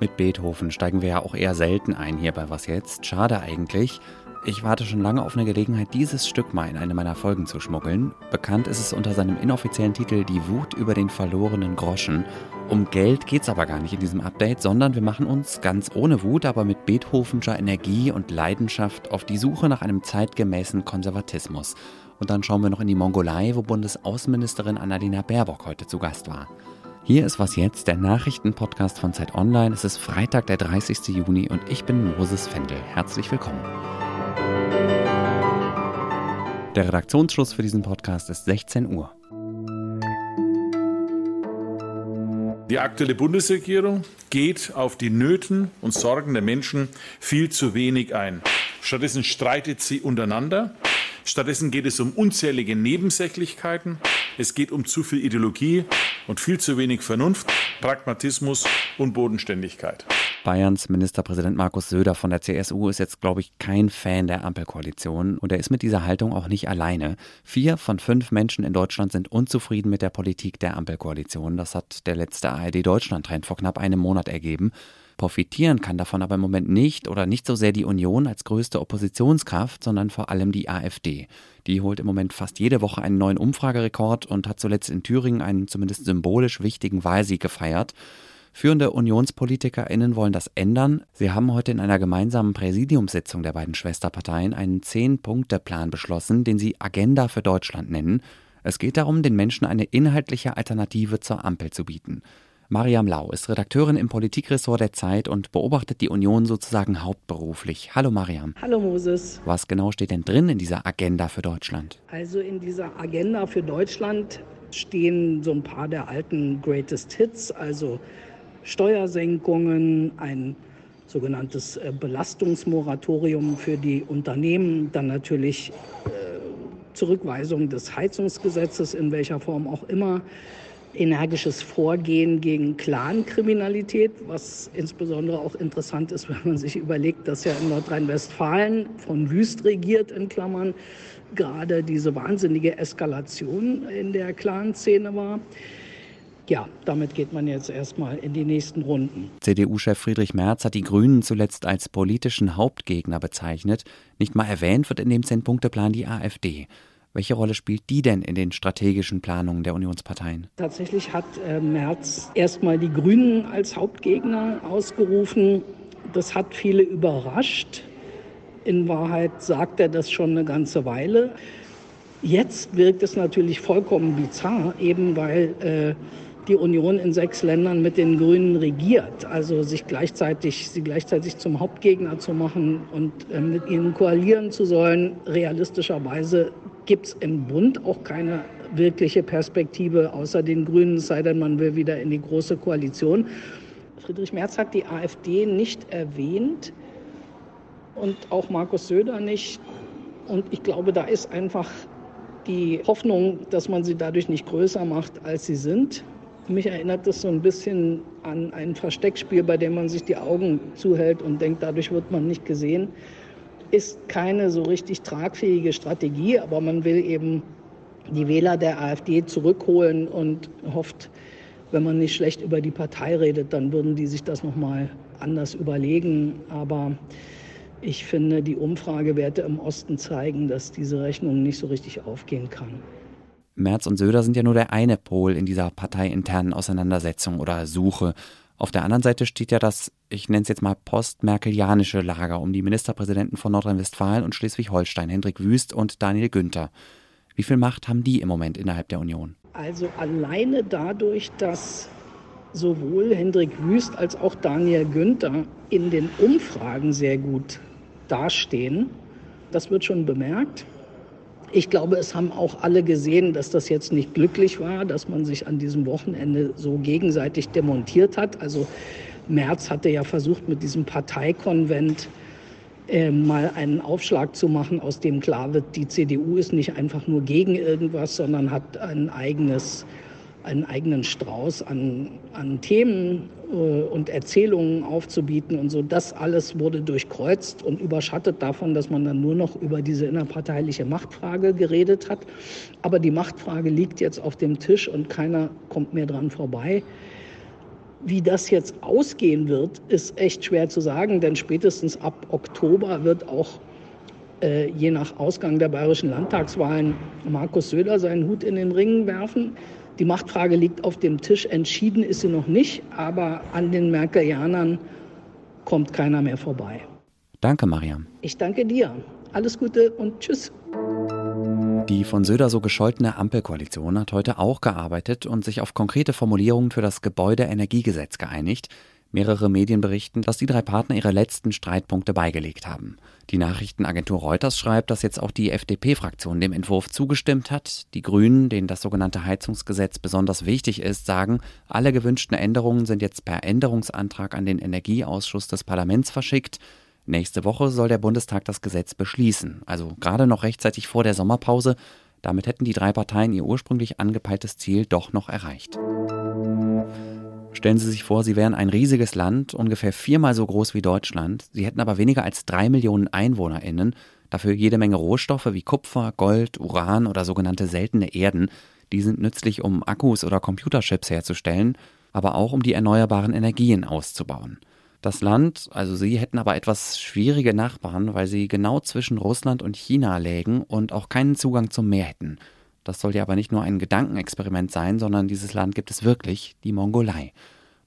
Mit Beethoven steigen wir ja auch eher selten ein hier bei Was jetzt. Schade eigentlich. Ich warte schon lange auf eine Gelegenheit, dieses Stück mal in eine meiner Folgen zu schmuggeln. Bekannt ist es unter seinem inoffiziellen Titel Die Wut über den verlorenen Groschen. Um Geld geht es aber gar nicht in diesem Update, sondern wir machen uns ganz ohne Wut, aber mit Beethovenscher Energie und Leidenschaft auf die Suche nach einem zeitgemäßen Konservatismus. Und dann schauen wir noch in die Mongolei, wo Bundesaußenministerin Annalena Baerbock heute zu Gast war. Hier ist was jetzt, der Nachrichtenpodcast von Zeit Online. Es ist Freitag, der 30. Juni und ich bin Moses Fendel. Herzlich willkommen. Der Redaktionsschluss für diesen Podcast ist 16 Uhr. Die aktuelle Bundesregierung geht auf die Nöten und Sorgen der Menschen viel zu wenig ein. Stattdessen streitet sie untereinander. Stattdessen geht es um unzählige Nebensächlichkeiten. Es geht um zu viel Ideologie und viel zu wenig Vernunft, Pragmatismus und Bodenständigkeit. Bayerns Ministerpräsident Markus Söder von der CSU ist jetzt, glaube ich, kein Fan der Ampelkoalition und er ist mit dieser Haltung auch nicht alleine. Vier von fünf Menschen in Deutschland sind unzufrieden mit der Politik der Ampelkoalition. Das hat der letzte ARD Deutschland-Trend vor knapp einem Monat ergeben. Profitieren kann davon aber im Moment nicht oder nicht so sehr die Union als größte Oppositionskraft, sondern vor allem die AfD. Die holt im Moment fast jede Woche einen neuen Umfragerekord und hat zuletzt in Thüringen einen zumindest symbolisch wichtigen Wahlsieg gefeiert. Führende UnionspolitikerInnen wollen das ändern. Sie haben heute in einer gemeinsamen Präsidiumssitzung der beiden Schwesterparteien einen Zehn-Punkte-Plan beschlossen, den sie Agenda für Deutschland nennen. Es geht darum, den Menschen eine inhaltliche Alternative zur Ampel zu bieten. Mariam Lau ist Redakteurin im Politikressort der Zeit und beobachtet die Union sozusagen hauptberuflich. Hallo Mariam. Hallo Moses. Was genau steht denn drin in dieser Agenda für Deutschland? Also in dieser Agenda für Deutschland stehen so ein paar der alten Greatest Hits, also Steuersenkungen, ein sogenanntes äh, Belastungsmoratorium für die Unternehmen, dann natürlich äh, Zurückweisung des Heizungsgesetzes in welcher Form auch immer, energisches Vorgehen gegen Clankriminalität, was insbesondere auch interessant ist, wenn man sich überlegt, dass ja in Nordrhein-Westfalen von Wüst regiert, in Klammern, gerade diese wahnsinnige Eskalation in der Clan-Szene war ja, damit geht man jetzt erstmal in die nächsten Runden. CDU-Chef Friedrich Merz hat die Grünen zuletzt als politischen Hauptgegner bezeichnet. Nicht mal erwähnt wird in dem Zehn-Punkte-Plan die AfD. Welche Rolle spielt die denn in den strategischen Planungen der Unionsparteien? Tatsächlich hat äh, Merz erstmal die Grünen als Hauptgegner ausgerufen. Das hat viele überrascht. In Wahrheit sagt er das schon eine ganze Weile. Jetzt wirkt es natürlich vollkommen bizarr, eben weil äh, die Union in sechs Ländern mit den Grünen regiert. Also sich gleichzeitig, sie gleichzeitig zum Hauptgegner zu machen und äh, mit ihnen koalieren zu sollen. Realistischerweise gibt es im Bund auch keine wirkliche Perspektive außer den Grünen, sei denn man will wieder in die große Koalition. Friedrich Merz hat die AfD nicht erwähnt und auch Markus Söder nicht. Und ich glaube, da ist einfach die Hoffnung, dass man sie dadurch nicht größer macht, als sie sind. Mich erinnert das so ein bisschen an ein Versteckspiel, bei dem man sich die Augen zuhält und denkt, dadurch wird man nicht gesehen. Ist keine so richtig tragfähige Strategie, aber man will eben die Wähler der AfD zurückholen und hofft, wenn man nicht schlecht über die Partei redet, dann würden die sich das nochmal anders überlegen. Aber ich finde, die Umfragewerte im Osten zeigen, dass diese Rechnung nicht so richtig aufgehen kann. Merz und Söder sind ja nur der eine Pol in dieser parteiinternen Auseinandersetzung oder Suche. Auf der anderen Seite steht ja das, ich nenne es jetzt mal postmerkelianische Lager um die Ministerpräsidenten von Nordrhein-Westfalen und Schleswig-Holstein, Hendrik Wüst und Daniel Günther. Wie viel Macht haben die im Moment innerhalb der Union? Also alleine dadurch, dass sowohl Hendrik Wüst als auch Daniel Günther in den Umfragen sehr gut dastehen, das wird schon bemerkt. Ich glaube, es haben auch alle gesehen, dass das jetzt nicht glücklich war, dass man sich an diesem Wochenende so gegenseitig demontiert hat. Also Merz hatte ja versucht, mit diesem Parteikonvent äh, mal einen Aufschlag zu machen, aus dem klar wird, die CDU ist nicht einfach nur gegen irgendwas, sondern hat ein eigenes, einen eigenen Strauß an, an Themen äh, und Erzählungen aufzubieten und so. Das alles wurde durchkreuzt und überschattet davon, dass man dann nur noch über diese innerparteiliche Machtfrage geredet hat. Aber die Machtfrage liegt jetzt auf dem Tisch und keiner kommt mehr dran vorbei. Wie das jetzt ausgehen wird, ist echt schwer zu sagen, denn spätestens ab Oktober wird auch äh, je nach Ausgang der bayerischen Landtagswahlen Markus Söder seinen Hut in den Ring werfen. Die Machtfrage liegt auf dem Tisch. Entschieden ist sie noch nicht, aber an den Merkelianern kommt keiner mehr vorbei. Danke, Mariam. Ich danke dir. Alles Gute und tschüss. Die von Söder so gescholtene Ampelkoalition hat heute auch gearbeitet und sich auf konkrete Formulierungen für das Gebäudeenergiegesetz geeinigt. Mehrere Medien berichten, dass die drei Partner ihre letzten Streitpunkte beigelegt haben. Die Nachrichtenagentur Reuters schreibt, dass jetzt auch die FDP-Fraktion dem Entwurf zugestimmt hat. Die Grünen, denen das sogenannte Heizungsgesetz besonders wichtig ist, sagen, alle gewünschten Änderungen sind jetzt per Änderungsantrag an den Energieausschuss des Parlaments verschickt. Nächste Woche soll der Bundestag das Gesetz beschließen, also gerade noch rechtzeitig vor der Sommerpause. Damit hätten die drei Parteien ihr ursprünglich angepeiltes Ziel doch noch erreicht. Stellen Sie sich vor, Sie wären ein riesiges Land, ungefähr viermal so groß wie Deutschland. Sie hätten aber weniger als drei Millionen EinwohnerInnen, dafür jede Menge Rohstoffe wie Kupfer, Gold, Uran oder sogenannte seltene Erden. Die sind nützlich, um Akkus oder Computerchips herzustellen, aber auch um die erneuerbaren Energien auszubauen. Das Land, also sie, hätten aber etwas schwierige Nachbarn, weil sie genau zwischen Russland und China lägen und auch keinen Zugang zum Meer hätten. Das soll ja aber nicht nur ein Gedankenexperiment sein, sondern dieses Land gibt es wirklich, die Mongolei.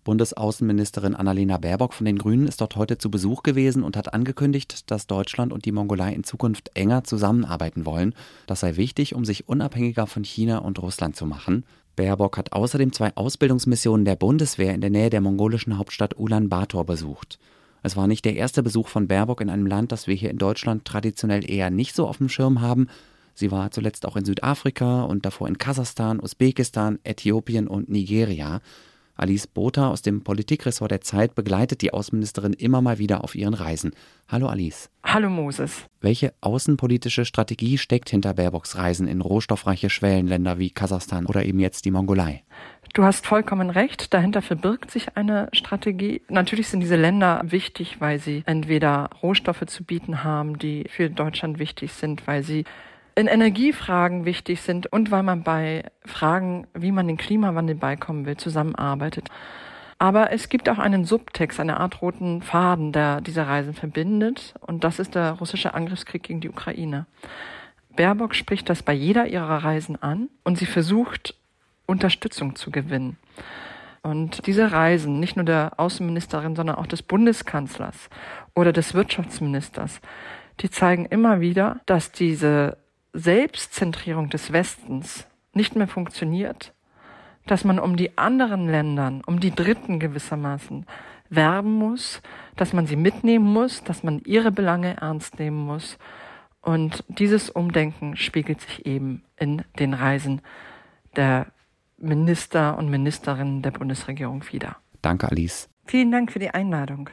Bundesaußenministerin Annalena Baerbock von den Grünen ist dort heute zu Besuch gewesen und hat angekündigt, dass Deutschland und die Mongolei in Zukunft enger zusammenarbeiten wollen. Das sei wichtig, um sich unabhängiger von China und Russland zu machen. Baerbock hat außerdem zwei Ausbildungsmissionen der Bundeswehr in der Nähe der mongolischen Hauptstadt Ulaanbaatar besucht. Es war nicht der erste Besuch von Baerbock in einem Land, das wir hier in Deutschland traditionell eher nicht so auf dem Schirm haben. Sie war zuletzt auch in Südafrika und davor in Kasachstan, Usbekistan, Äthiopien und Nigeria. Alice Botha aus dem Politikressort der Zeit begleitet die Außenministerin immer mal wieder auf ihren Reisen. Hallo Alice. Hallo Moses. Welche außenpolitische Strategie steckt hinter Baerbocks Reisen in rohstoffreiche Schwellenländer wie Kasachstan oder eben jetzt die Mongolei? Du hast vollkommen recht. Dahinter verbirgt sich eine Strategie. Natürlich sind diese Länder wichtig, weil sie entweder Rohstoffe zu bieten haben, die für Deutschland wichtig sind, weil sie in Energiefragen wichtig sind und weil man bei Fragen, wie man den Klimawandel beikommen will, zusammenarbeitet. Aber es gibt auch einen Subtext, eine Art roten Faden, der diese Reisen verbindet, und das ist der russische Angriffskrieg gegen die Ukraine. Baerbock spricht das bei jeder ihrer Reisen an und sie versucht, Unterstützung zu gewinnen. Und diese Reisen, nicht nur der Außenministerin, sondern auch des Bundeskanzlers oder des Wirtschaftsministers, die zeigen immer wieder, dass diese Selbstzentrierung des Westens nicht mehr funktioniert, dass man um die anderen Ländern, um die Dritten gewissermaßen werben muss, dass man sie mitnehmen muss, dass man ihre Belange ernst nehmen muss. Und dieses Umdenken spiegelt sich eben in den Reisen der Minister und Ministerinnen der Bundesregierung wider. Danke, Alice. Vielen Dank für die Einladung.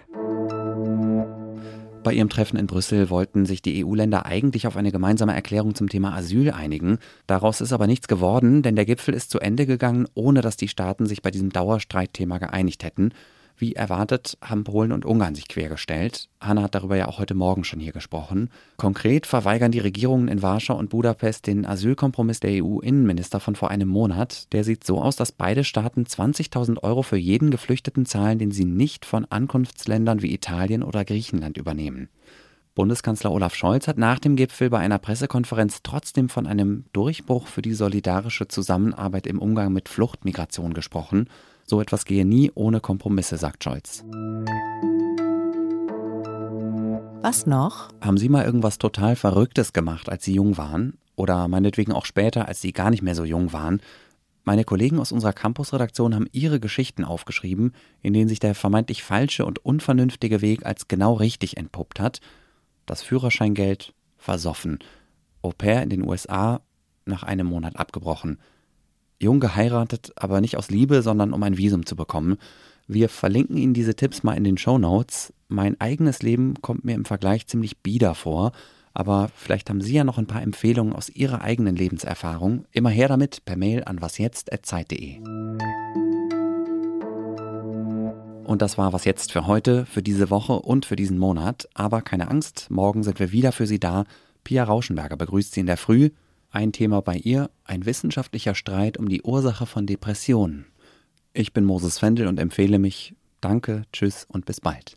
Bei ihrem Treffen in Brüssel wollten sich die EU-Länder eigentlich auf eine gemeinsame Erklärung zum Thema Asyl einigen. Daraus ist aber nichts geworden, denn der Gipfel ist zu Ende gegangen, ohne dass die Staaten sich bei diesem Dauerstreitthema geeinigt hätten. Wie erwartet haben Polen und Ungarn sich quergestellt. Hanna hat darüber ja auch heute Morgen schon hier gesprochen. Konkret verweigern die Regierungen in Warschau und Budapest den Asylkompromiss der EU-Innenminister von vor einem Monat. Der sieht so aus, dass beide Staaten 20.000 Euro für jeden Geflüchteten zahlen, den sie nicht von Ankunftsländern wie Italien oder Griechenland übernehmen. Bundeskanzler Olaf Scholz hat nach dem Gipfel bei einer Pressekonferenz trotzdem von einem Durchbruch für die solidarische Zusammenarbeit im Umgang mit Fluchtmigration gesprochen. So etwas gehe nie ohne Kompromisse, sagt Scholz. Was noch? Haben Sie mal irgendwas total Verrücktes gemacht, als Sie jung waren? Oder meinetwegen auch später, als Sie gar nicht mehr so jung waren? Meine Kollegen aus unserer Campusredaktion haben ihre Geschichten aufgeschrieben, in denen sich der vermeintlich falsche und unvernünftige Weg als genau richtig entpuppt hat. Das Führerscheingeld versoffen. Au pair in den USA nach einem Monat abgebrochen jung geheiratet, aber nicht aus Liebe, sondern um ein Visum zu bekommen. Wir verlinken Ihnen diese Tipps mal in den Show Notes. Mein eigenes Leben kommt mir im Vergleich ziemlich bieder vor, Aber vielleicht haben Sie ja noch ein paar Empfehlungen aus Ihrer eigenen Lebenserfahrung. Immer her damit per Mail an wasjetzt.zeit.de. Und das war was jetzt für heute, für diese Woche und für diesen Monat. Aber keine Angst, morgen sind wir wieder für Sie da. Pia Rauschenberger begrüßt Sie in der Früh. Ein Thema bei ihr, ein wissenschaftlicher Streit um die Ursache von Depressionen. Ich bin Moses Fendel und empfehle mich. Danke, tschüss und bis bald.